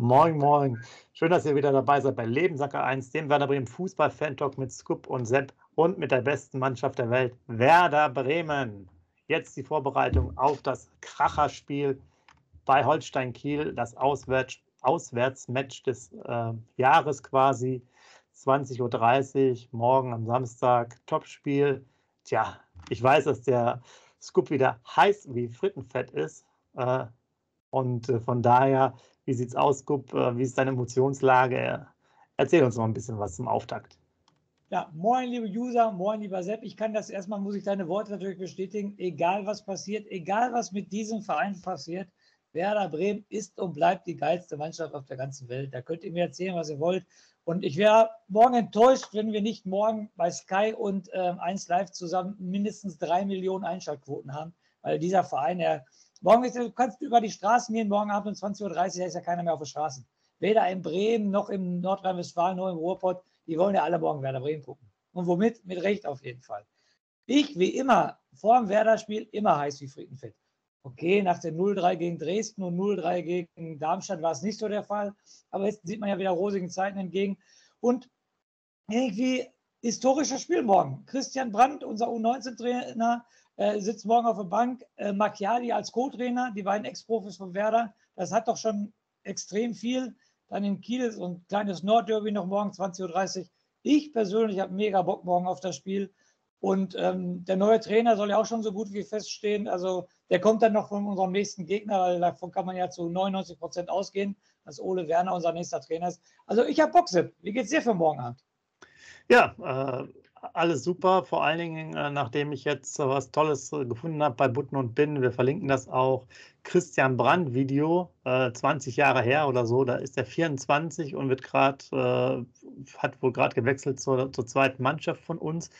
Moin, moin. Schön, dass ihr wieder dabei seid bei Lebensacker 1, dem Werder Bremen Fußball-Fan-Talk mit Scoop und Sepp und mit der besten Mannschaft der Welt, Werder Bremen. Jetzt die Vorbereitung auf das Kracherspiel bei Holstein Kiel, das Auswärts Auswärtsmatch des äh, Jahres quasi. 20.30 Uhr, morgen am Samstag, Topspiel. Tja, ich weiß, dass der Scoop wieder heiß wie Frittenfett ist. Äh, und äh, von daher wie sieht's aus, Gup? Äh, wie ist deine Emotionslage? Erzähl uns noch ein bisschen was zum Auftakt. Ja, moin, liebe User, moin, lieber Sepp. Ich kann das erstmal, muss ich deine Worte natürlich bestätigen. Egal was passiert, egal was mit diesem Verein passiert, Werder Bremen ist und bleibt die geilste Mannschaft auf der ganzen Welt. Da könnt ihr mir erzählen, was ihr wollt. Und ich wäre morgen enttäuscht, wenn wir nicht morgen bei Sky und äh, 1 Live zusammen mindestens drei Millionen Einschaltquoten haben, weil dieser Verein, der Morgen ist, du kannst über die Straßen gehen, morgen Abend um 20.30 Uhr, da ist ja keiner mehr auf den Straßen. Weder in Bremen noch in Nordrhein-Westfalen noch im Ruhrpott. Die wollen ja alle morgen Werder Bremen gucken. Und womit? Mit Recht auf jeden Fall. Ich, wie immer, vor dem Werder-Spiel immer heiß wie Friedenfett. Okay, nach dem 0-3 gegen Dresden und 0-3 gegen Darmstadt war es nicht so der Fall. Aber jetzt sieht man ja wieder rosigen Zeiten entgegen. Und irgendwie historisches Spiel morgen. Christian Brandt, unser U19-Trainer, äh, sitzt morgen auf der Bank. Äh, Macchiali als Co-Trainer, die beiden Ex-Profis von Werder. Das hat doch schon extrem viel. Dann in Kiel so ein kleines Nordderby noch morgen 20.30 Uhr. Ich persönlich habe mega Bock morgen auf das Spiel. Und ähm, der neue Trainer soll ja auch schon so gut wie feststehen. Also der kommt dann noch von unserem nächsten Gegner, weil davon kann man ja zu 99 Prozent ausgehen, dass Ole Werner unser nächster Trainer ist. Also ich habe Bock, Sepp. Wie geht's dir für morgen Abend? Ja, äh, alles super, vor allen Dingen, äh, nachdem ich jetzt äh, was Tolles äh, gefunden habe bei Butten und Bin. Wir verlinken das auch. Christian Brandt Video, äh, 20 Jahre her oder so. Da ist er 24 und wird gerade, äh, hat wohl gerade gewechselt zur, zur zweiten Mannschaft von uns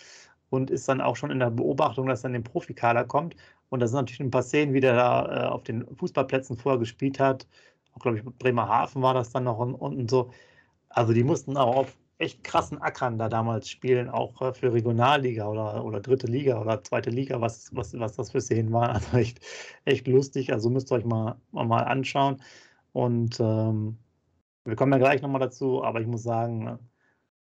und ist dann auch schon in der Beobachtung, dass er in den Profikader kommt. Und da sind natürlich ein paar Szenen, wie der da äh, auf den Fußballplätzen vorher gespielt hat. Auch, glaube ich, Bremerhaven war das dann noch und, und so. Also die mussten auch auf echt krassen Ackern da damals spielen, auch äh, für Regionalliga oder, oder dritte Liga oder zweite Liga, was, was, was das für Szenen waren. Also echt, echt lustig. Also müsst ihr euch mal, mal anschauen. Und ähm, wir kommen ja gleich nochmal dazu, aber ich muss sagen,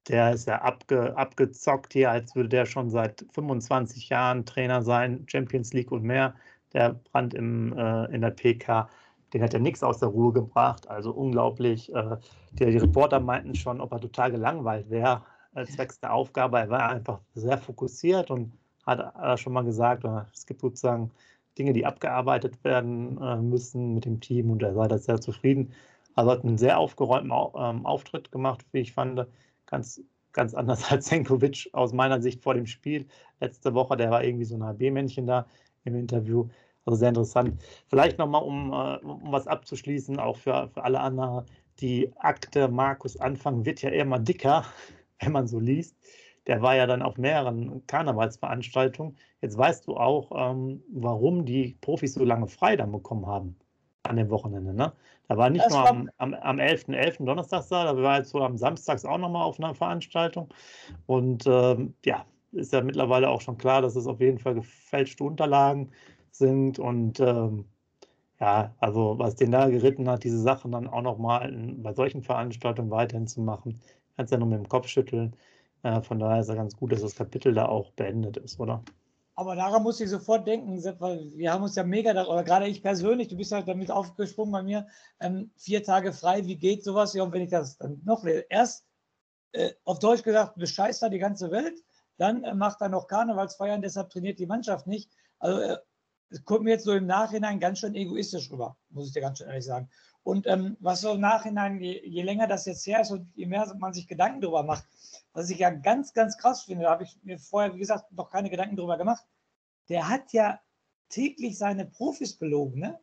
der ist ja abge, abgezockt hier, als würde der schon seit 25 Jahren Trainer sein, Champions League und mehr. Der Brand im, äh, in der PK den hat er nichts aus der Ruhe gebracht. Also unglaublich. Äh, die, die Reporter meinten schon, ob er total gelangweilt wäre, äh, zwecks der Aufgabe. Er war einfach sehr fokussiert und hat äh, schon mal gesagt, es gibt sozusagen Dinge, die abgearbeitet werden müssen mit dem Team und er sei da sehr zufrieden. Also hat einen sehr aufgeräumten ähm, Auftritt gemacht, wie ich fand. Ganz, ganz anders als Senkovic aus meiner Sicht vor dem Spiel. Letzte Woche, der war irgendwie so ein HB-Männchen da im Interview. Also sehr interessant. Vielleicht nochmal, um, äh, um was abzuschließen, auch für, für alle anderen. Die Akte Markus Anfang wird ja immer dicker, wenn man so liest. Der war ja dann auf mehreren Karnevalsveranstaltungen. Jetzt weißt du auch, ähm, warum die Profis so lange frei dann bekommen haben an dem Wochenende. Ne? Da war nicht das nur war am, am, am 11.11. .11. Donnerstag da, da war jetzt so am Samstags auch nochmal auf einer Veranstaltung. Und ähm, ja, ist ja mittlerweile auch schon klar, dass es auf jeden Fall gefälschte Unterlagen sind und ähm, ja, also was den da geritten hat, diese Sachen dann auch nochmal bei solchen Veranstaltungen weiterhin zu machen, kannst ja nur mit dem Kopf schütteln. Äh, von daher ist ja ganz gut, dass das Kapitel da auch beendet ist, oder? Aber daran muss ich sofort denken, weil wir haben uns ja mega, oder gerade ich persönlich, du bist halt damit aufgesprungen bei mir, ähm, vier Tage frei, wie geht sowas? Ja, und wenn ich das dann noch erst äh, auf Deutsch gesagt, bescheißt da die ganze Welt, dann äh, macht er noch Karnevalsfeiern, deshalb trainiert die Mannschaft nicht. Also äh, es kommt mir jetzt so im Nachhinein ganz schön egoistisch rüber, muss ich dir ganz schön ehrlich sagen. Und ähm, was so im Nachhinein, je, je, länger das jetzt her ist und je mehr man sich Gedanken darüber macht, was ich ja ganz, ganz krass finde, da habe ich mir vorher, wie gesagt, noch keine Gedanken darüber gemacht. Der hat ja tagtäglich seine Profis belogen, ne?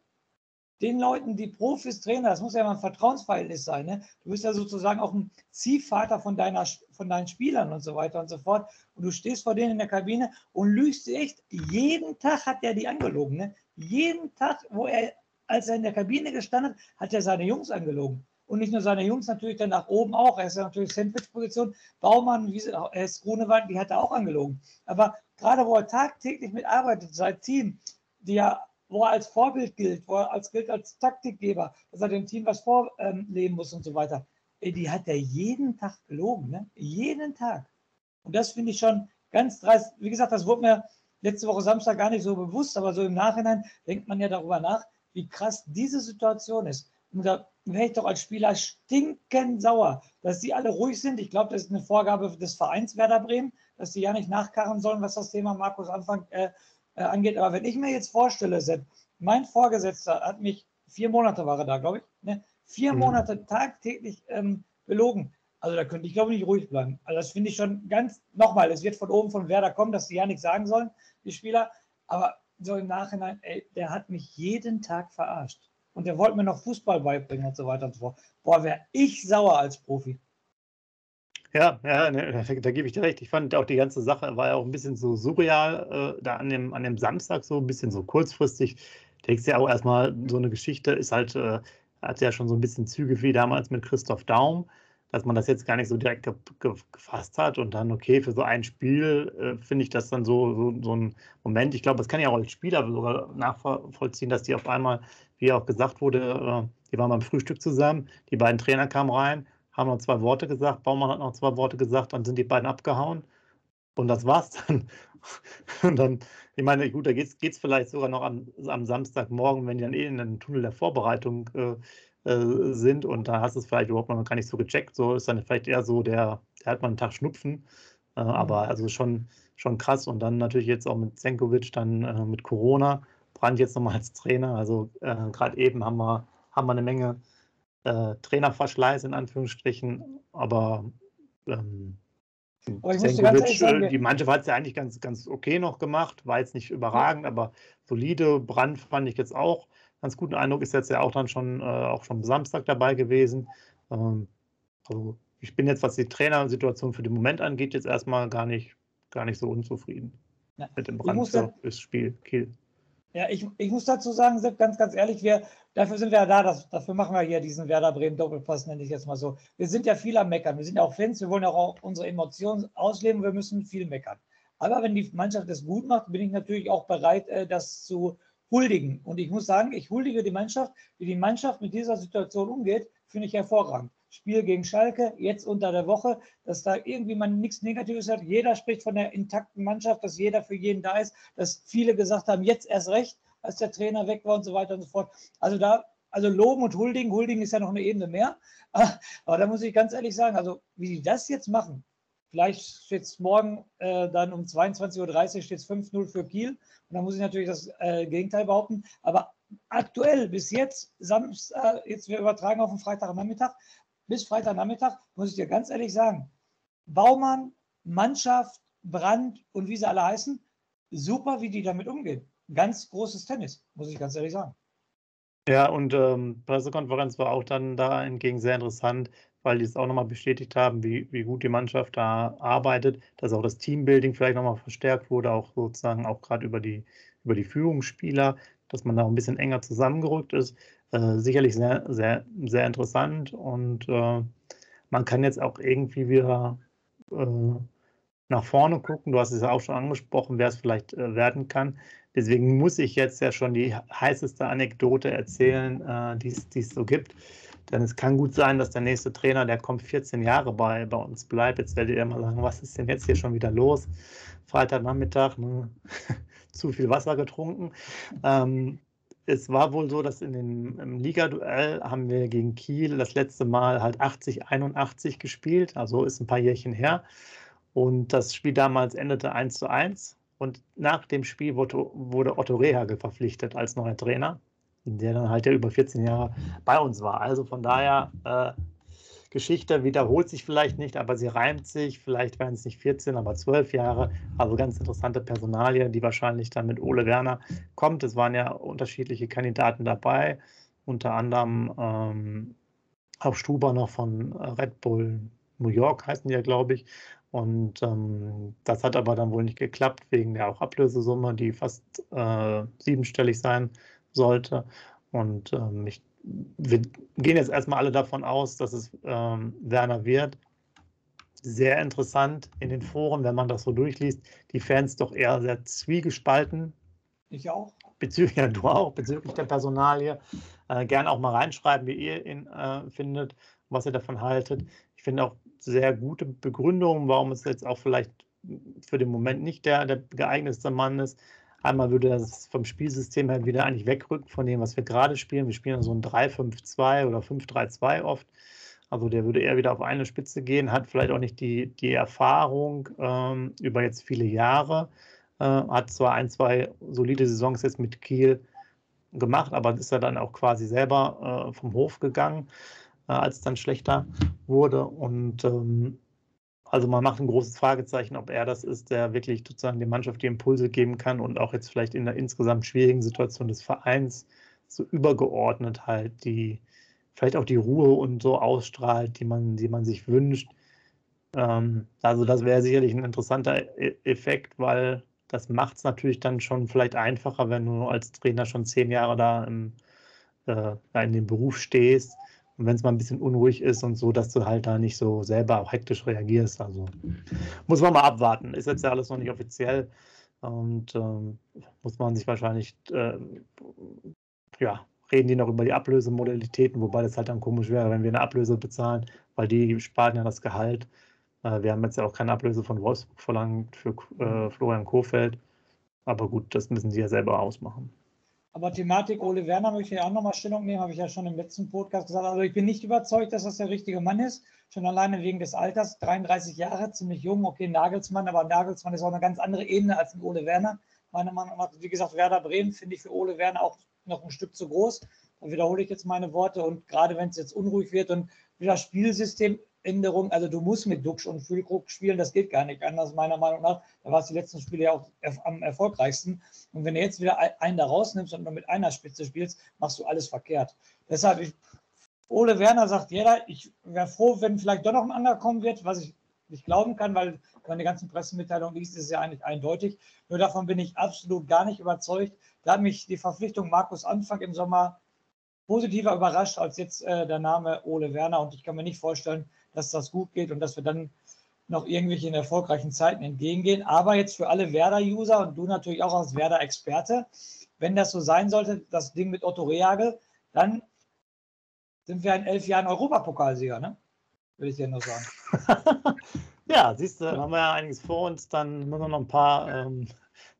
Den Leuten, die Profis, Trainer, das muss ja mal ein Vertrauensverhältnis sein, ne? Du bist ja sozusagen auch ein Ziehvater von, deiner, von deinen Spielern und so weiter und so fort. Und du stehst vor denen in der Kabine und lügst sie echt. Jeden Tag hat er die angelogen, ne? Jeden Tag, wo er, als er in der Kabine gestanden hat, hat er seine Jungs angelogen und nicht nur seine Jungs, natürlich dann nach oben auch. Er ist ja natürlich Sandwich-Position. Baumann, er ist Grunewald, die hat er auch angelogen. Aber gerade wo er tagtäglich mitarbeitet, sein Team, die ja, wo er als Vorbild gilt, wo er als, gilt als Taktikgeber, dass er dem Team was vorleben muss und so weiter, die hat er jeden Tag gelogen. Ne? Jeden Tag. Und das finde ich schon ganz dreist. Wie gesagt, das wurde mir letzte Woche Samstag gar nicht so bewusst, aber so im Nachhinein denkt man ja darüber nach, wie krass diese Situation ist. Und da wäre ich doch als Spieler stinkend sauer, dass sie alle ruhig sind. Ich glaube, das ist eine Vorgabe des Vereins Werder Bremen, dass sie ja nicht nachkarren sollen, was das Thema Markus Anfang äh, äh, angeht. Aber wenn ich mir jetzt vorstelle, Sepp, mein Vorgesetzter hat mich, vier Monate war er da, glaube ich, ne? vier mhm. Monate tagtäglich ähm, belogen. Also da könnte ich, glaube ich, nicht ruhig bleiben. Also das finde ich schon ganz, nochmal, es wird von oben von Werder kommen, dass sie ja nichts sagen sollen, die Spieler. Aber so im Nachhinein, ey, der hat mich jeden Tag verarscht und der wollte mir noch Fußball beibringen und so weiter und so fort. Boah, wäre ich sauer als Profi. Ja, ja, ne, da, da gebe ich dir recht. Ich fand auch die ganze Sache war ja auch ein bisschen so surreal, äh, da an dem, an dem Samstag so ein bisschen so kurzfristig. Denkst ja auch erstmal, so eine Geschichte ist halt, äh, hat ja schon so ein bisschen Züge wie damals mit Christoph Daum dass man das jetzt gar nicht so direkt ge ge gefasst hat und dann, okay, für so ein Spiel äh, finde ich das dann so, so, so ein Moment. Ich glaube, das kann ja auch als Spieler sogar nachvollziehen, dass die auf einmal, wie auch gesagt wurde, äh, die waren beim Frühstück zusammen, die beiden Trainer kamen rein, haben noch zwei Worte gesagt, Baumann hat noch zwei Worte gesagt, dann sind die beiden abgehauen und das war's dann. Und dann, ich meine, gut, da geht es vielleicht sogar noch am, am Samstagmorgen, wenn die dann eh in den Tunnel der Vorbereitung äh, äh, sind und da hast du es vielleicht überhaupt noch gar nicht so gecheckt. So ist dann vielleicht eher so, der, der hat mal einen Tag Schnupfen. Äh, mhm. Aber also schon, schon krass. Und dann natürlich jetzt auch mit Senkovic, dann äh, mit Corona, Brand jetzt nochmal als Trainer. Also äh, gerade eben haben wir, haben wir eine Menge äh, Trainerverschleiß in Anführungsstrichen. Aber ähm, Senkovic, sagen, die Mannschaft hat es ja eigentlich ganz, ganz okay noch gemacht, war jetzt nicht überragend, ja. aber solide. Brand fand ich jetzt auch ganz guten Eindruck, ist jetzt ja auch dann schon, äh, auch schon Samstag dabei gewesen. Ähm, also ich bin jetzt, was die Trainersituation für den Moment angeht, jetzt erstmal gar nicht, gar nicht so unzufrieden ja. mit dem Brand fürs Spiel Kiel. Ja, ich, ich muss dazu sagen, Sepp, ganz, ganz ehrlich, wir, dafür sind wir ja da, das, dafür machen wir hier diesen Werder Bremen Doppelpass, nenne ich jetzt mal so. Wir sind ja viel am Meckern, wir sind ja auch Fans, wir wollen ja auch unsere Emotionen ausleben, wir müssen viel meckern. Aber wenn die Mannschaft es gut macht, bin ich natürlich auch bereit, äh, das zu, huldigen. Und ich muss sagen, ich huldige die Mannschaft, wie die Mannschaft mit dieser Situation umgeht, finde ich hervorragend. Spiel gegen Schalke, jetzt unter der Woche, dass da irgendwie man nichts Negatives hat. Jeder spricht von der intakten Mannschaft, dass jeder für jeden da ist, dass viele gesagt haben, jetzt erst recht, als der Trainer weg war und so weiter und so fort. Also da, also loben und huldigen, huldigen ist ja noch eine Ebene mehr. Aber da muss ich ganz ehrlich sagen, also wie die das jetzt machen, Vielleicht steht es morgen äh, dann um 22.30 Uhr steht es 5-0 für Kiel. Und dann muss ich natürlich das äh, Gegenteil behaupten. Aber aktuell bis jetzt, Samstag, jetzt wir übertragen auf den Freitagnachmittag, bis Freitagnachmittag, muss ich dir ganz ehrlich sagen, Baumann, Mannschaft, Brand und wie sie alle heißen, super, wie die damit umgehen. Ganz großes Tennis, muss ich ganz ehrlich sagen. Ja, und ähm, Pressekonferenz war auch dann da hingegen sehr interessant weil die es auch nochmal bestätigt haben, wie, wie gut die Mannschaft da arbeitet, dass auch das Teambuilding vielleicht nochmal verstärkt wurde, auch sozusagen auch gerade über die, über die Führungsspieler, dass man da ein bisschen enger zusammengerückt ist. Äh, sicherlich sehr, sehr, sehr interessant und äh, man kann jetzt auch irgendwie wieder äh, nach vorne gucken. Du hast es ja auch schon angesprochen, wer es vielleicht äh, werden kann. Deswegen muss ich jetzt ja schon die heißeste Anekdote erzählen, äh, die es so gibt. Denn es kann gut sein, dass der nächste Trainer, der kommt 14 Jahre bei, bei uns bleibt. Jetzt werdet ihr mal sagen, was ist denn jetzt hier schon wieder los? Freitagnachmittag, ne? zu viel Wasser getrunken. Ähm, es war wohl so, dass in den, im Liga-Duell haben wir gegen Kiel das letzte Mal halt 80-81 gespielt, also ist ein paar Jährchen her. Und das Spiel damals endete 1 zu 1. Und nach dem Spiel wurde, wurde Otto Rehagel verpflichtet als neuer Trainer der dann halt ja über 14 Jahre bei uns war. Also von daher äh, Geschichte wiederholt sich vielleicht nicht, aber sie reimt sich. Vielleicht werden es nicht 14, aber 12 Jahre. Also ganz interessante Personalie, die wahrscheinlich dann mit Ole Werner kommt. Es waren ja unterschiedliche Kandidaten dabei, unter anderem ähm, auch Stuber noch von Red Bull New York heißen die ja, glaube ich. Und ähm, das hat aber dann wohl nicht geklappt, wegen der auch Ablösesumme, die fast äh, siebenstellig sein sollte. Und ähm, ich, wir gehen jetzt erstmal alle davon aus, dass es ähm, Werner wird. Sehr interessant in den Foren, wenn man das so durchliest, die Fans doch eher sehr zwiegespalten. Ich auch. Bezüglich, ja, du auch, bezüglich der Personalie. Äh, gerne auch mal reinschreiben, wie ihr ihn äh, findet, was ihr davon haltet. Ich finde auch sehr gute Begründungen, warum es jetzt auch vielleicht für den Moment nicht der, der geeignetste Mann ist. Einmal würde das vom Spielsystem her wieder eigentlich wegrücken von dem, was wir gerade spielen. Wir spielen so ein 3-5-2 oder 5-3-2 oft. Also der würde eher wieder auf eine Spitze gehen, hat vielleicht auch nicht die, die Erfahrung ähm, über jetzt viele Jahre. Äh, hat zwar ein, zwei solide Saisons jetzt mit Kiel gemacht, aber ist er dann auch quasi selber äh, vom Hof gegangen, äh, als es dann schlechter wurde. Und ähm, also man macht ein großes Fragezeichen, ob er das ist, der wirklich sozusagen der Mannschaft die Impulse geben kann und auch jetzt vielleicht in der insgesamt schwierigen Situation des Vereins so übergeordnet halt die, vielleicht auch die Ruhe und so ausstrahlt, die man, die man sich wünscht. Ähm, also das wäre sicherlich ein interessanter e-, Effekt, weil das macht es natürlich dann schon vielleicht einfacher, wenn du als Trainer schon zehn Jahre da im, äh, in dem Beruf stehst und wenn es mal ein bisschen unruhig ist und so, dass du halt da nicht so selber auch hektisch reagierst. Also muss man mal abwarten. Ist jetzt ja alles noch nicht offiziell und ähm, muss man sich wahrscheinlich, äh, ja, reden die noch über die Ablösemodalitäten, wobei das halt dann komisch wäre, wenn wir eine Ablöse bezahlen, weil die sparen ja das Gehalt. Äh, wir haben jetzt ja auch keine Ablöse von Wolfsburg verlangt für äh, Florian Kohfeldt. Aber gut, das müssen sie ja selber ausmachen. Aber Thematik Ole Werner möchte ich auch nochmal Stellung nehmen, habe ich ja schon im letzten Podcast gesagt. Also ich bin nicht überzeugt, dass das der richtige Mann ist. Schon alleine wegen des Alters, 33 Jahre, ziemlich jung. Okay, Nagelsmann, aber Nagelsmann ist auch eine ganz andere Ebene als ein Ole Werner. Meiner Meinung nach, wie gesagt, Werder Bremen finde ich für Ole Werner auch noch ein Stück zu groß. Da wiederhole ich jetzt meine Worte. Und gerade wenn es jetzt unruhig wird und wieder Spielsystem Änderung. Also du musst mit Duxch und Füllkrug spielen, das geht gar nicht anders, meiner Meinung nach. Da war es die letzten Spiele ja auch am erfolgreichsten. Und wenn du jetzt wieder einen da rausnimmst und nur mit einer Spitze spielst, machst du alles verkehrt. Deshalb, ich, Ole Werner sagt jeder, ich wäre froh, wenn vielleicht doch noch ein anderer kommen wird, was ich nicht glauben kann, weil meine ganzen Pressemitteilungen liest, ist ja eigentlich eindeutig. Nur davon bin ich absolut gar nicht überzeugt. Da hat mich die Verpflichtung Markus Anfang im Sommer positiver überrascht als jetzt äh, der Name Ole Werner. Und ich kann mir nicht vorstellen, dass das gut geht und dass wir dann noch irgendwelchen erfolgreichen Zeiten entgegengehen. Aber jetzt für alle Werder-User und du natürlich auch als Werder-Experte, wenn das so sein sollte, das Ding mit Otto Rehagel, dann sind wir in elf Jahren Europapokalsieger, ne? Würde ich dir nur sagen. ja, siehst du, haben wir ja einiges vor uns. Dann müssen wir noch ein paar, ähm,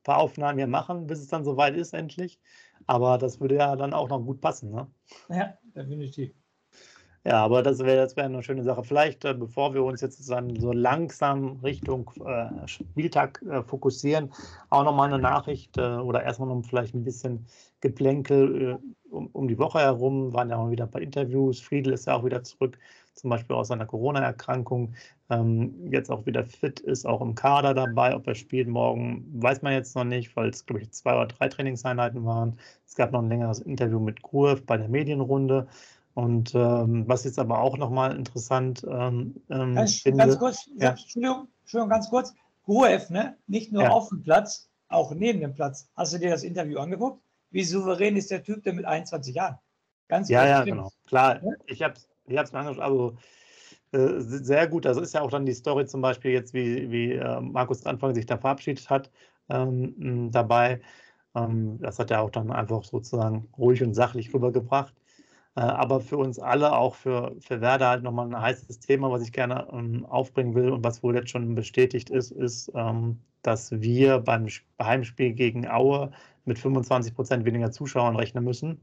paar Aufnahmen hier machen, bis es dann soweit ist, endlich. Aber das würde ja dann auch noch gut passen, ne? Ja, definitiv. Ja, aber das wäre das wär eine schöne Sache. Vielleicht, äh, bevor wir uns jetzt so langsam Richtung äh, Spieltag äh, fokussieren, auch nochmal eine Nachricht äh, oder erstmal noch vielleicht ein bisschen Geplänkel äh, um, um, die Woche herum. Waren ja auch wieder bei Interviews. Friedel ist ja auch wieder zurück, zum Beispiel aus seiner Corona-Erkrankung. Ähm, jetzt auch wieder fit ist, auch im Kader dabei. Ob er spielt morgen, weiß man jetzt noch nicht, weil es, glaube ich, zwei oder drei Trainingseinheiten waren. Es gab noch ein längeres Interview mit Kurv bei der Medienrunde. Und ähm, was jetzt aber auch nochmal interessant ähm, ähm, ganz, finde, ganz kurz, ja. Entschuldigung, Entschuldigung, ganz kurz. Gruev, ne? nicht nur ja. auf dem Platz, auch neben dem Platz. Hast du dir das Interview angeguckt? Wie souverän ist der Typ denn mit 21 Jahren? Ganz Ja, ja, genau. Klar, ja? ich habe es ich mir angeschaut, also äh, sehr gut. Das ist ja auch dann die Story zum Beispiel jetzt, wie, wie äh, Markus Anfang sich da verabschiedet hat ähm, dabei. Ähm, das hat er auch dann einfach sozusagen ruhig und sachlich rübergebracht. Äh, aber für uns alle, auch für, für Werder, halt nochmal ein heißes Thema, was ich gerne ähm, aufbringen will und was wohl jetzt schon bestätigt ist, ist, ähm, dass wir beim Heimspiel gegen Aue mit 25 Prozent weniger Zuschauern rechnen müssen,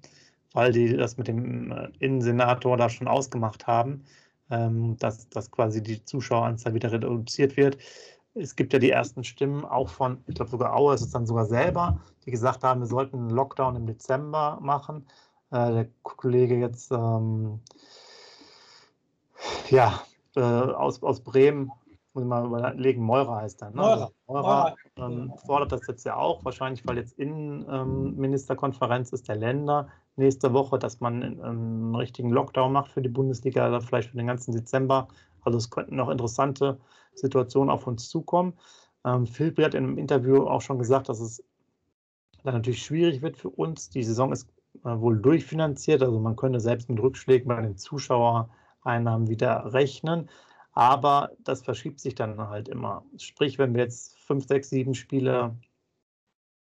weil die das mit dem äh, Innensenator da schon ausgemacht haben, ähm, dass, dass quasi die Zuschaueranzahl wieder reduziert wird. Es gibt ja die ersten Stimmen auch von, ich glaube sogar Aue ist es dann sogar selber, die gesagt haben, wir sollten einen Lockdown im Dezember machen. Äh, der Kollege jetzt, ähm, Ja, äh, aus, aus Bremen muss ich mal überlegen, Meurer heißt er. Ne? Meurer, also Meurer, Meurer ähm, fordert das jetzt ja auch, wahrscheinlich, weil jetzt Innenministerkonferenz ähm, ist der Länder nächste Woche, dass man ähm, einen richtigen Lockdown macht für die Bundesliga, oder vielleicht für den ganzen Dezember. Also es könnten noch interessante Situationen auf uns zukommen. Ähm, Philip hat in einem Interview auch schon gesagt, dass es dann natürlich schwierig wird für uns. Die Saison ist wohl durchfinanziert, also man könnte selbst mit Rückschlägen bei den Zuschauereinnahmen wieder rechnen. Aber das verschiebt sich dann halt immer. Sprich, wenn wir jetzt fünf, sechs, sieben Spiele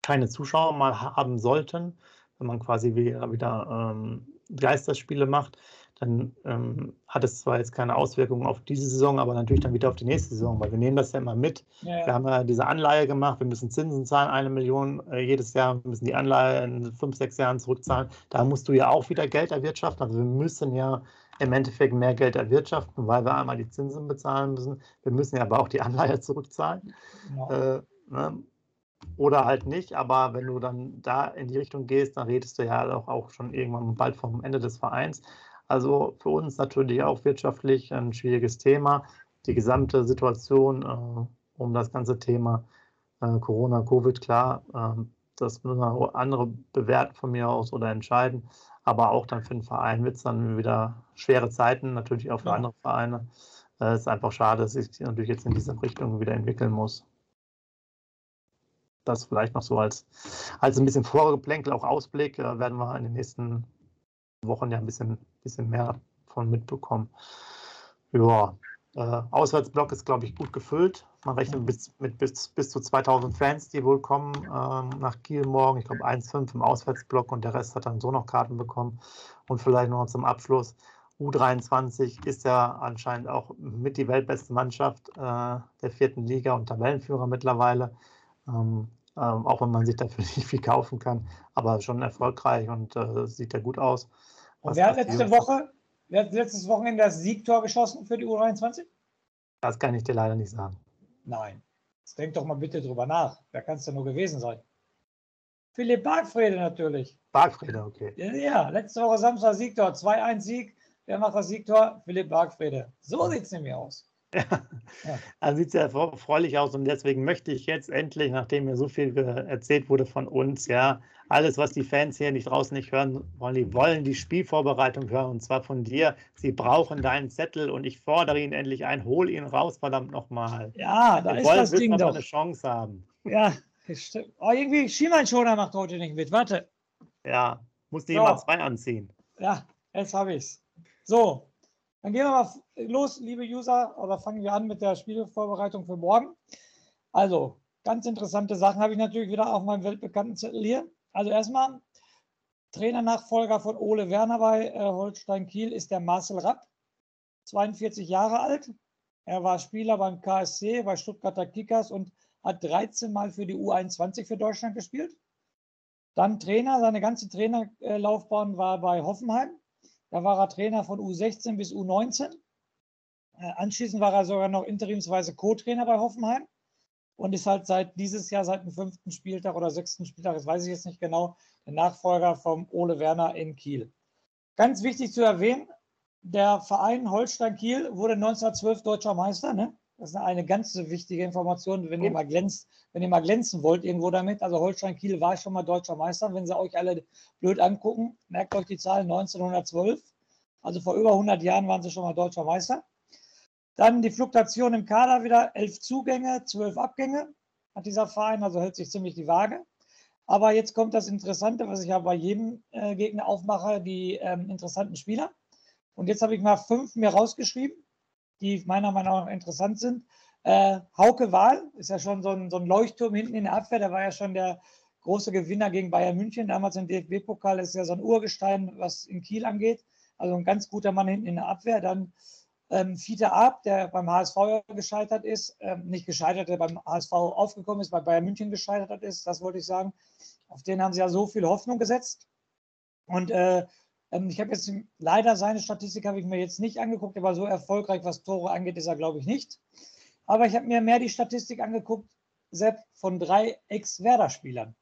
keine Zuschauer mal haben sollten, wenn man quasi wieder, wieder ähm, Geisterspiele macht, dann ähm, hat es zwar jetzt keine Auswirkungen auf diese Saison, aber natürlich dann wieder auf die nächste Saison, weil wir nehmen das ja immer mit. Ja, ja. Wir haben ja diese Anleihe gemacht, wir müssen Zinsen zahlen, eine Million äh, jedes Jahr, wir müssen die Anleihe in fünf, sechs Jahren zurückzahlen. Da musst du ja auch wieder Geld erwirtschaften. Also wir müssen ja im Endeffekt mehr Geld erwirtschaften, weil wir einmal die Zinsen bezahlen müssen. Wir müssen ja aber auch die Anleihe zurückzahlen. Ja. Äh, ne? Oder halt nicht, aber wenn du dann da in die Richtung gehst, dann redest du ja auch, auch schon irgendwann bald vom Ende des Vereins. Also für uns natürlich auch wirtschaftlich ein schwieriges Thema. Die gesamte Situation äh, um das ganze Thema äh, Corona, Covid, klar, äh, das müssen andere bewerten von mir aus oder entscheiden. Aber auch dann für den Verein wird es dann wieder schwere Zeiten, natürlich auch für ja. andere Vereine. Äh, es ist einfach schade, dass sich natürlich jetzt in diese Richtung wieder entwickeln muss. Das vielleicht noch so als, als ein bisschen Vorgeplänkel, auch Ausblick, äh, werden wir in den nächsten Wochen ja ein bisschen, bisschen mehr von mitbekommen. Ja, äh, Auswärtsblock ist, glaube ich, gut gefüllt. Man rechnet bis, mit bis, bis zu 2000 Fans, die wohl kommen ähm, nach Kiel morgen. Ich glaube 1,5 im Auswärtsblock und der Rest hat dann so noch Karten bekommen. Und vielleicht noch zum Abschluss. U23 ist ja anscheinend auch mit die weltbeste Mannschaft äh, der vierten Liga und Tabellenführer mittlerweile. Ähm, äh, auch wenn man sich dafür nicht viel kaufen kann, aber schon erfolgreich und äh, sieht ja gut aus. Und wer hat letzte Woche, wer hat letztes Wochenende das Siegtor geschossen für die U23? Das kann ich dir leider nicht sagen. Nein. Jetzt denk doch mal bitte drüber nach. Wer kann es denn nur gewesen sein? Philipp Bargfrede natürlich. Bargfrede, okay. Ja, ja, letzte Woche Samstag Siegtor, 2-1 Sieg. Wer macht das Siegtor? Philipp Bargfrede. So sieht es nämlich aus. Ja, ja. also sieht sehr erfreulich aus und deswegen möchte ich jetzt endlich, nachdem mir so viel erzählt wurde von uns, ja, alles, was die Fans hier nicht draußen nicht hören wollen, die wollen die Spielvorbereitung hören und zwar von dir. Sie brauchen deinen Zettel und ich fordere ihn endlich ein. Hol ihn raus, verdammt nochmal. Ja, da Wir ist wollen, das Ding doch. eine Chance haben. Ja, stimmt. Oh, irgendwie Schienbeinschoner macht heute nicht mit. Warte. Ja, musste so. jemand zwei anziehen. Ja, jetzt habe ich es. So, dann gehen wir mal los, liebe User, oder fangen wir an mit der Spielvorbereitung für morgen. Also, ganz interessante Sachen habe ich natürlich wieder auf meinem weltbekannten Zettel hier. Also erstmal, Trainernachfolger von Ole Werner bei äh, Holstein Kiel ist der Marcel Rapp, 42 Jahre alt. Er war Spieler beim KSC, bei Stuttgarter Kickers und hat 13 Mal für die U21 für Deutschland gespielt. Dann Trainer, seine ganze Trainerlaufbahn war bei Hoffenheim. Da war er Trainer von U16 bis U19. Äh, anschließend war er sogar noch interimsweise Co-Trainer bei Hoffenheim und ist halt seit dieses Jahr, seit dem fünften Spieltag oder sechsten Spieltag, das weiß ich jetzt nicht genau, der Nachfolger vom Ole Werner in Kiel. Ganz wichtig zu erwähnen, der Verein Holstein Kiel wurde 1912 deutscher Meister. Ne? Das ist eine ganz wichtige Information, wenn ihr, mal glänzt, wenn ihr mal glänzen wollt irgendwo damit. Also Holstein Kiel war schon mal deutscher Meister. Wenn sie euch alle blöd angucken, merkt euch die Zahl 1912. Also vor über 100 Jahren waren sie schon mal deutscher Meister. Dann die Fluktuation im Kader wieder, elf Zugänge, zwölf Abgänge hat dieser Verein, also hält sich ziemlich die Waage. Aber jetzt kommt das Interessante, was ich ja bei jedem äh, Gegner aufmache, die ähm, interessanten Spieler. Und jetzt habe ich mal fünf mir rausgeschrieben, die meiner Meinung nach interessant sind. Äh, Hauke Wahl ist ja schon so ein, so ein Leuchtturm hinten in der Abwehr. Der war ja schon der große Gewinner gegen Bayern München. Damals im DFB-Pokal ist ja so ein Urgestein, was in Kiel angeht. Also ein ganz guter Mann hinten in der Abwehr. Dann ähm, Fiete Ab, der beim HSV gescheitert ist, ähm, nicht gescheitert, der beim HSV aufgekommen ist, bei Bayern München gescheitert ist, das wollte ich sagen. Auf den haben sie ja so viel Hoffnung gesetzt. Und äh, ähm, ich habe jetzt leider seine Statistik habe ich mir jetzt nicht angeguckt, aber so erfolgreich, was Tore angeht, ist er, glaube ich, nicht. Aber ich habe mir mehr die Statistik angeguckt, Sepp, von drei Ex-Werder-Spielern.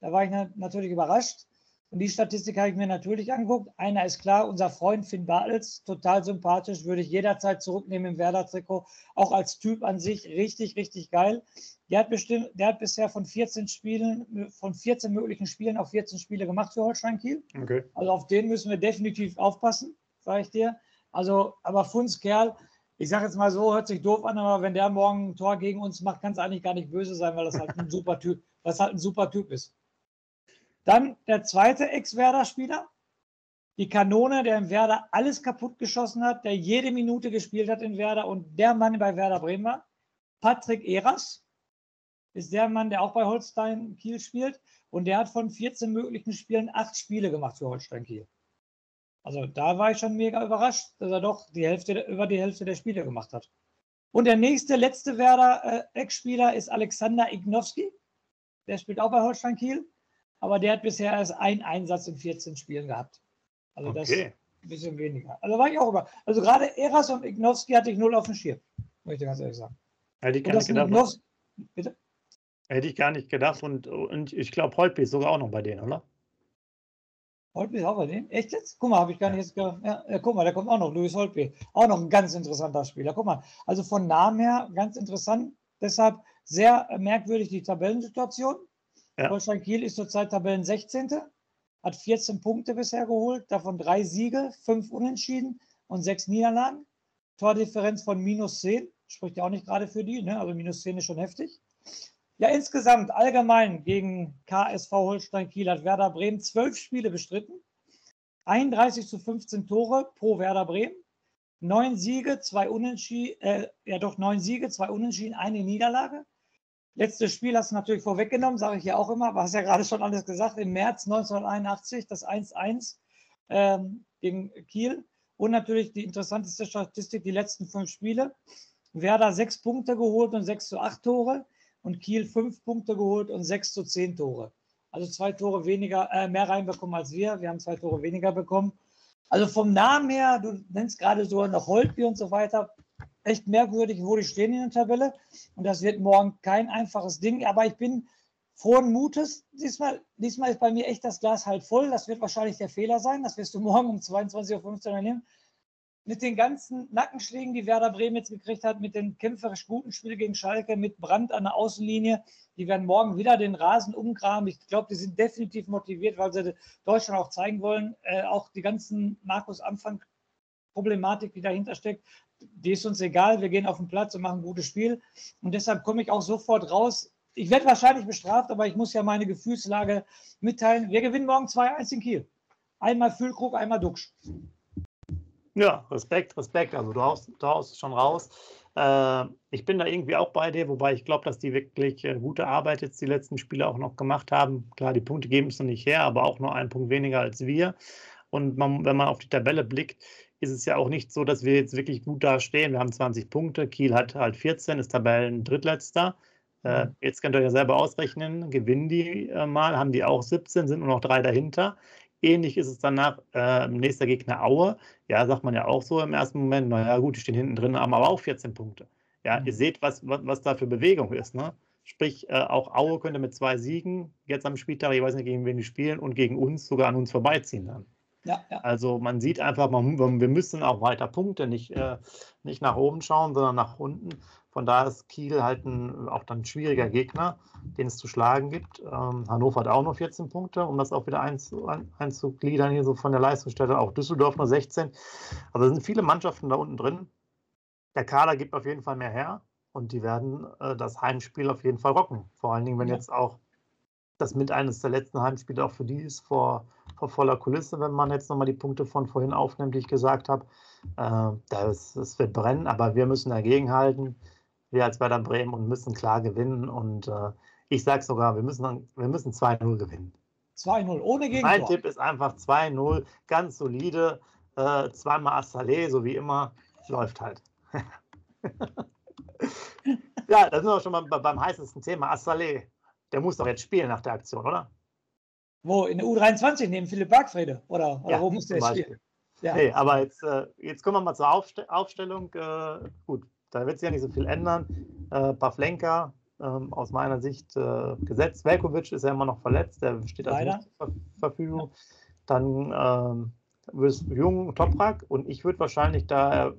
Da war ich natürlich überrascht. Und die Statistik habe ich mir natürlich angeguckt. Einer ist klar, unser Freund Finn Bartels, total sympathisch, würde ich jederzeit zurücknehmen im Werder-Trikot. Auch als Typ an sich richtig, richtig geil. Der hat, bestimmt, der hat bisher von 14 Spielen, von 14 möglichen Spielen auf 14 Spiele gemacht für Holstein Kiel. Okay. Also auf den müssen wir definitiv aufpassen, sage ich dir. Also, aber Funz Kerl, ich sage jetzt mal so, hört sich doof an, aber wenn der morgen ein Tor gegen uns macht, kann es eigentlich gar nicht böse sein, weil das halt ein super Typ, was halt ein super Typ ist. Dann der zweite Ex-Werder-Spieler, die Kanone, der im Werder alles kaputt geschossen hat, der jede Minute gespielt hat in Werder und der Mann bei Werder Bremen war. Patrick Eras ist der Mann, der auch bei Holstein Kiel spielt und der hat von 14 möglichen Spielen acht Spiele gemacht für Holstein Kiel. Also da war ich schon mega überrascht, dass er doch die Hälfte, über die Hälfte der Spiele gemacht hat. Und der nächste, letzte Werder-Ex-Spieler ist Alexander Ignowski. Der spielt auch bei Holstein Kiel aber der hat bisher erst einen Einsatz in 14 Spielen gehabt. Also okay. das ein bisschen weniger. Also war ich auch über. Also gerade Eras und Ignowski hatte ich null auf dem Schirm, möchte ich ganz ehrlich sagen. Hätte ich gar nicht gedacht. Ignowski, bitte? Hätte ich gar nicht gedacht und, und ich glaube, Holtby ist sogar auch noch bei denen, oder? Holtby ist auch bei denen? Echt jetzt? Guck mal, habe ich gar nicht jetzt. Ja, guck mal, da kommt auch noch Louis Holtby. Auch noch ein ganz interessanter Spieler. Guck mal, also von Namen her ganz interessant. Deshalb sehr merkwürdig die Tabellensituation. Ja. Holstein Kiel ist zurzeit Tabellen 16. Hat 14 Punkte bisher geholt, davon drei Siege, fünf Unentschieden und sechs Niederlagen. Tordifferenz von minus 10, spricht ja auch nicht gerade für die, ne? also minus 10 ist schon heftig. Ja, insgesamt allgemein gegen KSV Holstein Kiel hat Werder Bremen zwölf Spiele bestritten. 31 zu 15 Tore pro Werder Bremen. Neun Siege, zwei Unentschieden, äh, ja doch neun Siege, zwei Unentschieden, eine Niederlage. Letztes Spiel hast du natürlich vorweggenommen, sage ich ja auch immer, aber hast ja gerade schon alles gesagt. Im März 1981 das 1-1 ähm, gegen Kiel. Und natürlich die interessanteste Statistik, die letzten fünf Spiele. Werder sechs Punkte geholt und sechs zu acht Tore und Kiel fünf Punkte geholt und sechs zu zehn Tore. Also zwei Tore weniger, äh, mehr reinbekommen als wir. Wir haben zwei Tore weniger bekommen. Also vom Namen her, du nennst gerade so noch Holtby und so weiter, echt merkwürdig, wo die stehen in der Tabelle. Und das wird morgen kein einfaches Ding. Aber ich bin frohen Mutes. Diesmal, diesmal ist bei mir echt das Glas halt voll. Das wird wahrscheinlich der Fehler sein. Das wirst du morgen um 22.15 Uhr nehmen. Mit den ganzen Nackenschlägen, die Werder Bremen jetzt gekriegt hat, mit dem kämpferisch guten Spiel gegen Schalke, mit Brand an der Außenlinie, die werden morgen wieder den Rasen umgraben. Ich glaube, die sind definitiv motiviert, weil sie Deutschland auch zeigen wollen. Äh, auch die ganzen Markus Anfang Problematik, die dahinter steckt, die ist uns egal, wir gehen auf den Platz und machen ein gutes Spiel. Und deshalb komme ich auch sofort raus. Ich werde wahrscheinlich bestraft, aber ich muss ja meine Gefühlslage mitteilen. Wir gewinnen morgen 2-1 in Kiel. Einmal Füllkrug, einmal Duxch. Ja, Respekt, Respekt. Also du haust, du haust schon raus. Äh, ich bin da irgendwie auch bei dir, wobei ich glaube, dass die wirklich äh, gute Arbeit jetzt die letzten Spiele auch noch gemacht haben. Klar, die Punkte geben es noch nicht her, aber auch nur einen Punkt weniger als wir. Und man, wenn man auf die Tabelle blickt, ist es ja auch nicht so, dass wir jetzt wirklich gut dastehen. Wir haben 20 Punkte, Kiel hat halt 14, ist Tabellen drittletzter. Äh, mhm. jetzt könnt ihr ja selber ausrechnen, gewinnen die äh, mal, haben die auch 17, sind nur noch drei dahinter. Ähnlich ist es danach, äh, nächster Gegner Aue. Ja, sagt man ja auch so im ersten Moment, naja gut, die stehen hinten drin, haben aber auch 14 Punkte. Ja, mhm. ihr seht, was, was, was, da für Bewegung ist. Ne? Sprich, äh, auch Aue könnte mit zwei Siegen jetzt am Spieltag, ich weiß nicht, gegen wen die spielen, und gegen uns sogar an uns vorbeiziehen dann. Ja, ja. Also man sieht einfach, man, wir müssen auch weiter Punkte, nicht, äh, nicht nach oben schauen, sondern nach unten. Von daher ist Kiel halt ein, auch dann ein schwieriger Gegner, den es zu schlagen gibt. Ähm, Hannover hat auch nur 14 Punkte, um das auch wieder einzu, ein, einzugliedern hier so von der Leistungsstelle. Auch Düsseldorf nur 16. Also es sind viele Mannschaften da unten drin. Der Kader gibt auf jeden Fall mehr her und die werden äh, das Heimspiel auf jeden Fall rocken. Vor allen Dingen, wenn ja. jetzt auch das mit eines der letzten Heimspiele auch für die ist, vor, vor voller Kulisse, wenn man jetzt nochmal die Punkte von vorhin aufnimmt, die ich gesagt habe. Äh, das, das wird brennen, aber wir müssen dagegenhalten, wir als Werder Bremen und müssen klar gewinnen. Und äh, ich sage sogar, wir müssen, wir müssen 2-0 gewinnen. 2-0, ohne Gegentor. Mein Tipp ist einfach 2-0, ganz solide, äh, zweimal Assalé, so wie immer, läuft halt. ja, da sind wir schon mal beim heißesten Thema, Assalé. Der muss doch jetzt spielen nach der Aktion, oder? Wo? In der U23 neben Philipp Bergfriede? Oder, oder ja, wo muss der spielen? Ja. Nee, aber jetzt, äh, jetzt kommen wir mal zur Aufste Aufstellung. Äh, gut, da wird sich ja nicht so viel ändern. Äh, Pavlenka ähm, aus meiner Sicht äh, gesetzt. Velkovic ist ja immer noch verletzt, der steht also nicht zur Verfügung. Dann ähm, wirst jung Toprak und ich würde wahrscheinlich, da er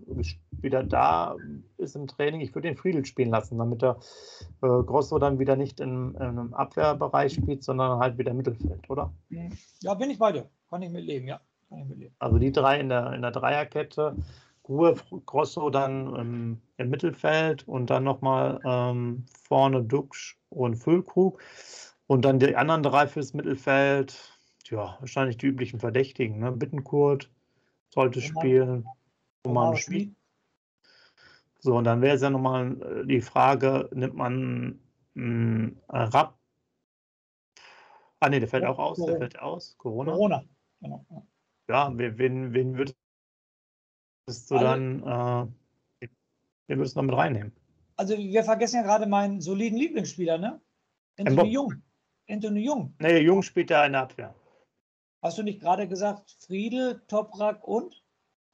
wieder da ist im Training, ich würde den Friedel spielen lassen, damit er äh, Grosso dann wieder nicht in, in, einem Abwehrbereich spielt, sondern halt wieder im Mittelfeld, oder? Mhm. Ja, bin ich bei dir. Kann ich mitleben, ja. Mit also die drei in der, in der Dreierkette. Ruhe, Grosso dann im, im Mittelfeld und dann nochmal ähm, vorne Duxch und Füllkrug. Und dann die anderen drei fürs Mittelfeld, ja, wahrscheinlich die üblichen Verdächtigen. Ne? Bittenkurt sollte spielen. Roman spielt. So, und dann wäre es ja nochmal äh, die Frage, nimmt man einen Rapp? Ah, ne, der fällt auch aus. Der fällt aus. Corona. Corona, genau. Ja, wen, wen würdest du also, dann, äh, wen würdest du noch mit reinnehmen? Also, wir vergessen ja gerade meinen soliden Lieblingsspieler, ne? Anthony Jung. Anthony Jung. Nee, Jung spielt in der Abwehr. Hast du nicht gerade gesagt, Friedel, Toprak und?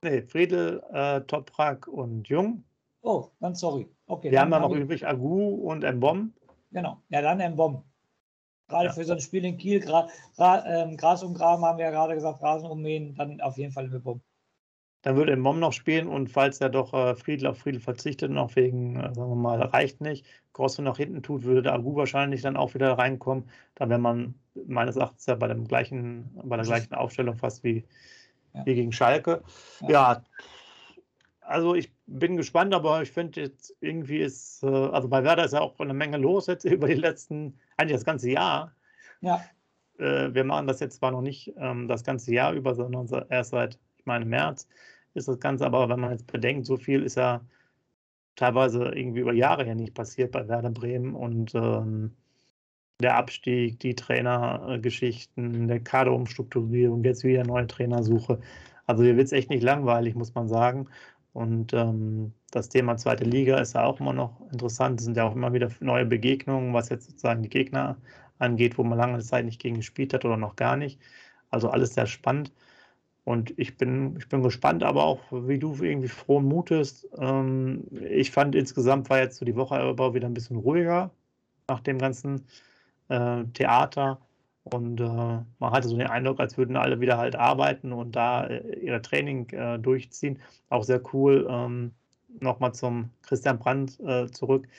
Nee, Friedel, äh, Toprak und Jung. Oh, dann sorry. Okay, Wir haben ja noch ich... übrig Agu und Mbom. Genau, ja, dann Mbom. Gerade ja. für so ein Spiel in Kiel, Gra Gra ähm, Gras und Graben haben wir ja gerade gesagt, Rasen ummähen, dann auf jeden Fall Mbom. Dann würde Mbom noch spielen und falls er doch äh, Friedel auf Friedel verzichtet, noch wegen, äh, sagen wir mal, reicht nicht, Grosso nach hinten tut, würde der Agu wahrscheinlich dann auch wieder reinkommen. Da wäre man meines Erachtens ja bei, dem gleichen, bei der gleichen Aufstellung fast wie, ja. wie gegen Schalke. Ja. ja. also ich bin gespannt, aber ich finde jetzt irgendwie ist, äh, also bei Werder ist ja auch eine Menge los jetzt über die letzten, eigentlich das ganze Jahr. Ja. Äh, wir machen das jetzt zwar noch nicht ähm, das ganze Jahr über, sondern erst seit, ich meine, März ist das Ganze, aber wenn man jetzt bedenkt, so viel ist ja teilweise irgendwie über Jahre ja nicht passiert bei Werder Bremen und ähm, der Abstieg, die Trainergeschichten, der Kaderumstrukturierung, jetzt wieder neue Trainersuche. Also hier wird es echt nicht langweilig, muss man sagen. Und ähm, das Thema zweite Liga ist ja auch immer noch interessant. Es sind ja auch immer wieder neue Begegnungen, was jetzt sozusagen die Gegner angeht, wo man lange Zeit nicht gegen gespielt hat oder noch gar nicht. Also alles sehr spannend. Und ich bin, ich bin gespannt, aber auch, wie du irgendwie frohen Mutes. Ähm, ich fand insgesamt war jetzt so die Woche aber wieder ein bisschen ruhiger nach dem ganzen äh, Theater. Und äh, man hatte so den Eindruck, als würden alle wieder halt arbeiten und da äh, ihr Training äh, durchziehen. Auch sehr cool. Ähm, Nochmal zum Christian Brandt äh, zurück.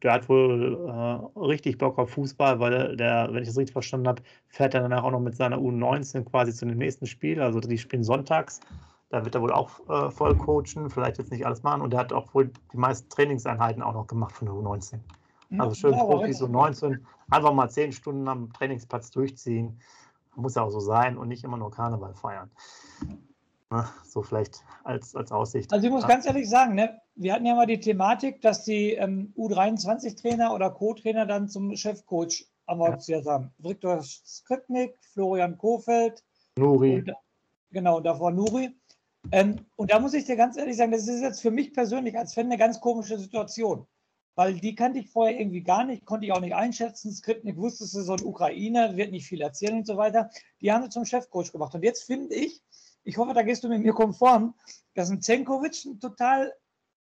Äh, der hat wohl äh, richtig Bock auf Fußball, weil der, wenn ich das richtig verstanden habe, fährt er danach auch noch mit seiner U19 quasi zu dem nächsten Spiel. Also die spielen sonntags. Da wird er wohl auch voll coachen, vielleicht jetzt nicht alles machen. Und er hat auch wohl die meisten Trainingseinheiten auch noch gemacht von der U19. Also schön ja, Profi, so 19, einfach mal 10 Stunden am Trainingsplatz durchziehen. Muss ja auch so sein und nicht immer nur Karneval feiern. Na, so vielleicht als, als Aussicht. Also ich muss ganz ehrlich sagen, ne, wir hatten ja mal die Thematik, dass die ähm, U23-Trainer oder Co-Trainer dann zum Chefcoach avanciert ja. haben. Viktor Skripnik, Florian Kofeld. Nuri. Und, genau, und davor Nuri. Ähm, und da muss ich dir ganz ehrlich sagen, das ist jetzt für mich persönlich als Fan eine ganz komische Situation weil die kannte ich vorher irgendwie gar nicht, konnte ich auch nicht einschätzen. Skripnik wusste, es ist so ein Ukrainer, wird nicht viel erzählen und so weiter. Die haben sie zum Chefcoach gemacht. Und jetzt finde ich, ich hoffe, da gehst du mit mir konform, dass ein Zenkovic ein total,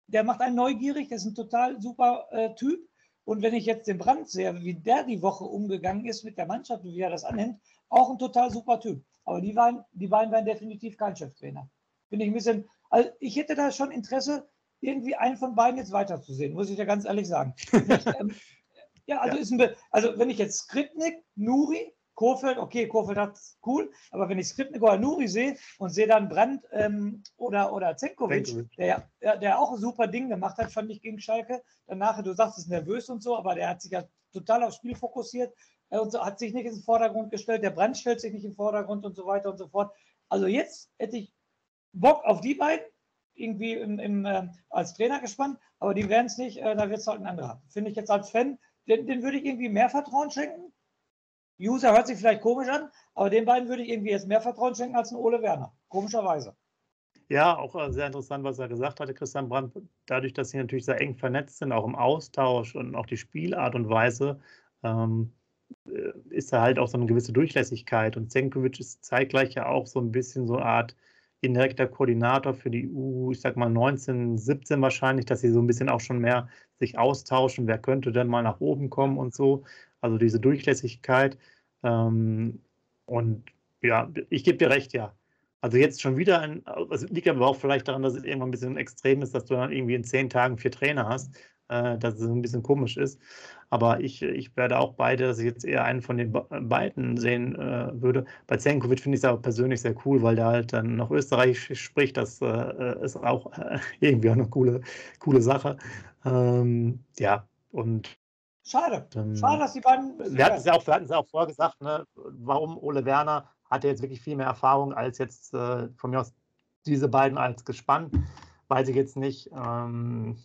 der macht einen neugierig, der ist ein total super äh, Typ. Und wenn ich jetzt den Brand sehe, wie der die Woche umgegangen ist mit der Mannschaft und wie er das annimmt, auch ein total super Typ. Aber die, waren, die beiden waren definitiv kein Cheftrainer. Finde ich ein bisschen, also ich hätte da schon Interesse, irgendwie einen von beiden jetzt weiterzusehen, muss ich dir ganz ehrlich sagen. Ähm, ja, also, ja. Ist ein, also wenn ich jetzt Skripnik, Nuri, Kofeld, okay, Kofeld hat cool, aber wenn ich Skripnik oder Nuri sehe und sehe dann Brandt ähm, oder, oder Zenkovic, der, der, auch ein super Ding gemacht hat, fand ich gegen Schalke. Danach, du sagst, es ist nervös und so, aber der hat sich ja total aufs Spiel fokussiert und so, hat sich nicht in den Vordergrund gestellt. Der Brandt stellt sich nicht in den Vordergrund und so weiter und so fort. Also jetzt hätte ich Bock auf die beiden irgendwie im, im, äh, als Trainer gespannt, aber die werden es nicht, äh, da wird es halt ein anderer. Finde ich jetzt als Fan, den, den würde ich irgendwie mehr Vertrauen schenken. User hört sich vielleicht komisch an, aber den beiden würde ich irgendwie jetzt mehr Vertrauen schenken als ein Ole Werner. Komischerweise. Ja, auch äh, sehr interessant, was er gesagt hatte, Christian Brandt. Dadurch, dass sie natürlich sehr eng vernetzt sind, auch im Austausch und auch die Spielart und Weise, ähm, äh, ist da halt auch so eine gewisse Durchlässigkeit. Und Zenkovic ist zeitgleich ja auch so ein bisschen so eine Art indirekter Koordinator für die EU, ich sag mal 19, 17 wahrscheinlich, dass sie so ein bisschen auch schon mehr sich austauschen, wer könnte denn mal nach oben kommen und so. Also diese Durchlässigkeit. Ähm, und ja, ich gebe dir recht, ja. Also jetzt schon wieder ein, es liegt aber auch vielleicht daran, dass es irgendwann ein bisschen extrem ist, dass du dann irgendwie in zehn Tagen vier Trainer hast, äh, dass es ein bisschen komisch ist. Aber ich, ich werde auch beide, dass ich jetzt eher einen von den beiden sehen äh, würde. Bei Zenkovic finde ich es aber persönlich sehr cool, weil der halt dann noch Österreichisch spricht. Das äh, ist auch äh, irgendwie auch eine coole, coole Sache. Ähm, ja, und Schade. Ähm, Schade, dass die beiden. Wir hatten es ja auch, wir hatten es ja auch vorher gesagt, ne, warum Ole Werner hat jetzt wirklich viel mehr Erfahrung als jetzt äh, von mir aus diese beiden als Gespann. Weiß ich jetzt nicht. Ähm,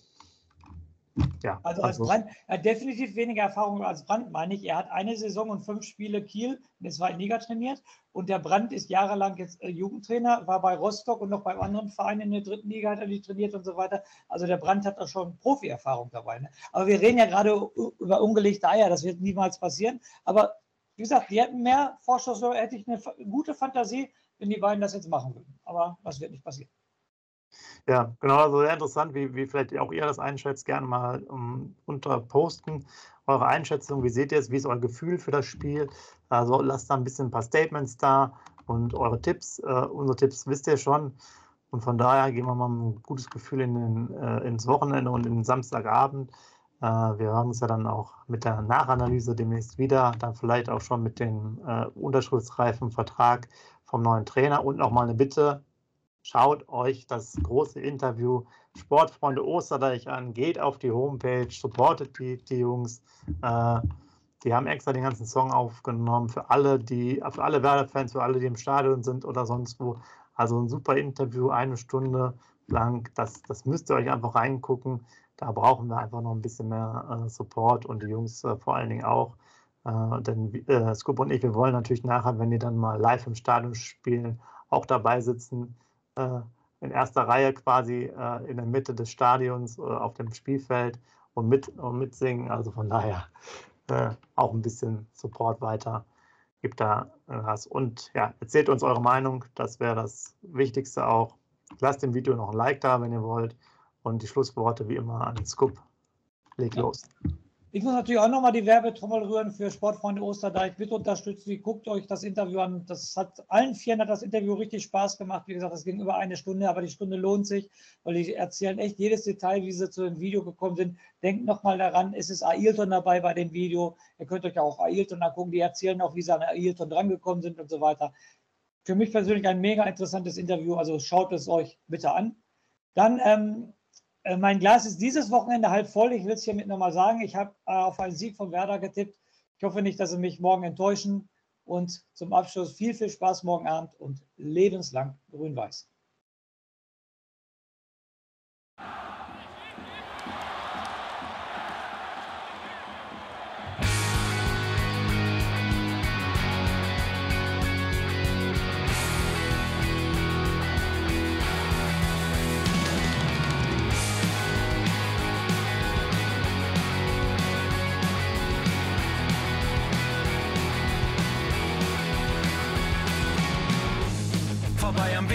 ja, also als also. Brand, er hat definitiv weniger Erfahrung als Brand, meine ich. Er hat eine Saison und fünf Spiele Kiel in der zweiten Liga trainiert. Und der Brand ist jahrelang jetzt äh, Jugendtrainer, war bei Rostock und noch bei anderen Vereinen in der dritten Liga hat er die trainiert und so weiter. Also der Brand hat auch schon Profi-Erfahrung dabei. Ne? Aber wir reden ja gerade über ungelegte Eier, das wird niemals passieren. Aber wie gesagt, die hätten mehr Vorschuss, hätte ich eine gute Fantasie, wenn die beiden das jetzt machen würden. Aber das wird nicht passieren. Ja, genau, also sehr interessant, wie, wie vielleicht auch ihr das einschätzt, gerne mal um, unter posten. Eure Einschätzung, wie seht ihr es, wie ist euer Gefühl für das Spiel? Also lasst da ein bisschen ein paar Statements da und eure Tipps. Äh, unsere Tipps wisst ihr schon. Und von daher gehen wir mal ein gutes Gefühl in den, äh, ins Wochenende und in den Samstagabend. Äh, wir hören uns ja dann auch mit der Nachanalyse demnächst wieder, dann vielleicht auch schon mit dem äh, unterschriftsreifen Vertrag vom neuen Trainer und nochmal eine Bitte, Schaut euch das große Interview Sportfreunde Osterdeich an, geht auf die Homepage, supportet die, die Jungs. Äh, die haben extra den ganzen Song aufgenommen für alle, die, für alle Werder-Fans, für alle, die im Stadion sind oder sonst wo. Also ein super Interview, eine Stunde lang. Das, das müsst ihr euch einfach reingucken. Da brauchen wir einfach noch ein bisschen mehr äh, Support und die Jungs äh, vor allen Dingen auch. Äh, denn äh, Scoop und ich, wir wollen natürlich nachher, wenn die dann mal live im Stadion spielen, auch dabei sitzen in erster Reihe quasi äh, in der Mitte des Stadions äh, auf dem Spielfeld und, mit, und mitsingen. Also von daher äh, auch ein bisschen Support weiter. Gibt da was. Und ja, erzählt uns eure Meinung. Das wäre das Wichtigste auch. Lasst dem Video noch ein Like da, wenn ihr wollt. Und die Schlussworte wie immer an Scoop. Leg los. Ich muss natürlich auch nochmal die Werbetrommel rühren für Sportfreunde Osterdeich. Bitte unterstützt sie, guckt euch das Interview an. Das hat allen Vieren hat das Interview richtig Spaß gemacht. Wie gesagt, es ging über eine Stunde, aber die Stunde lohnt sich, weil die erzählen echt jedes Detail, wie sie zu dem Video gekommen sind. Denkt nochmal daran, es ist Ailton dabei bei dem Video. Ihr könnt euch auch Ailton angucken. Die erzählen auch, wie sie an Ailton drangekommen sind und so weiter. Für mich persönlich ein mega interessantes Interview. Also schaut es euch bitte an. Dann ähm, äh, mein Glas ist dieses Wochenende halb voll. Ich will es hiermit nochmal sagen. Ich habe äh, auf einen Sieg von Werder getippt. Ich hoffe nicht, dass sie mich morgen enttäuschen. Und zum Abschluss viel, viel Spaß morgen Abend und lebenslang grün-weiß.